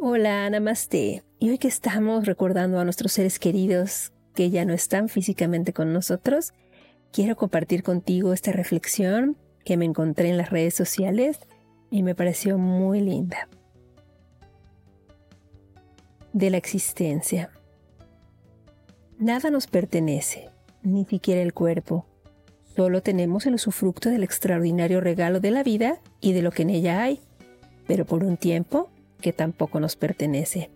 Hola, namaste. Y hoy que estamos recordando a nuestros seres queridos que ya no están físicamente con nosotros, quiero compartir contigo esta reflexión que me encontré en las redes sociales y me pareció muy linda. De la existencia. Nada nos pertenece, ni siquiera el cuerpo. Solo tenemos el usufructo del extraordinario regalo de la vida y de lo que en ella hay, pero por un tiempo que tampoco nos pertenece.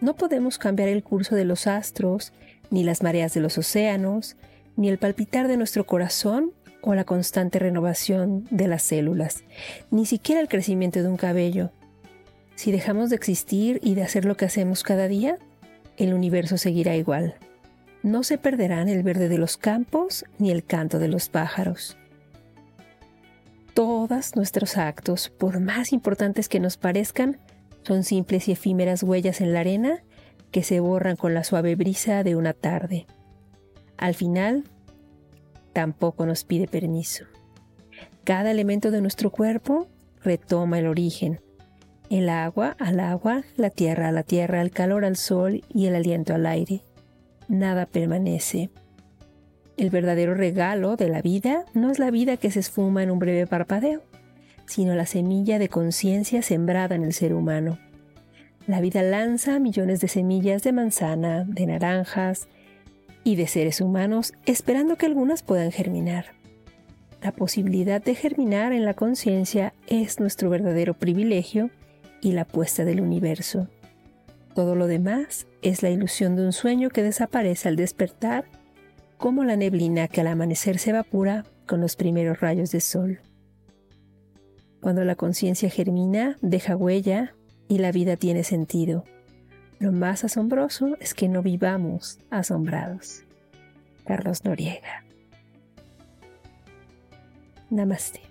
No podemos cambiar el curso de los astros, ni las mareas de los océanos, ni el palpitar de nuestro corazón o la constante renovación de las células, ni siquiera el crecimiento de un cabello. Si dejamos de existir y de hacer lo que hacemos cada día, el universo seguirá igual. No se perderán el verde de los campos ni el canto de los pájaros. Todos nuestros actos, por más importantes que nos parezcan, son simples y efímeras huellas en la arena que se borran con la suave brisa de una tarde. Al final, tampoco nos pide permiso. Cada elemento de nuestro cuerpo retoma el origen. El agua al agua, la tierra a la tierra, el calor al sol y el aliento al aire. Nada permanece. El verdadero regalo de la vida no es la vida que se esfuma en un breve parpadeo, sino la semilla de conciencia sembrada en el ser humano. La vida lanza millones de semillas de manzana, de naranjas y de seres humanos esperando que algunas puedan germinar. La posibilidad de germinar en la conciencia es nuestro verdadero privilegio y la apuesta del universo. Todo lo demás es la ilusión de un sueño que desaparece al despertar, como la neblina que al amanecer se evapora con los primeros rayos de sol. Cuando la conciencia germina, deja huella y la vida tiene sentido. Lo más asombroso es que no vivamos asombrados. Carlos Noriega. Namaste.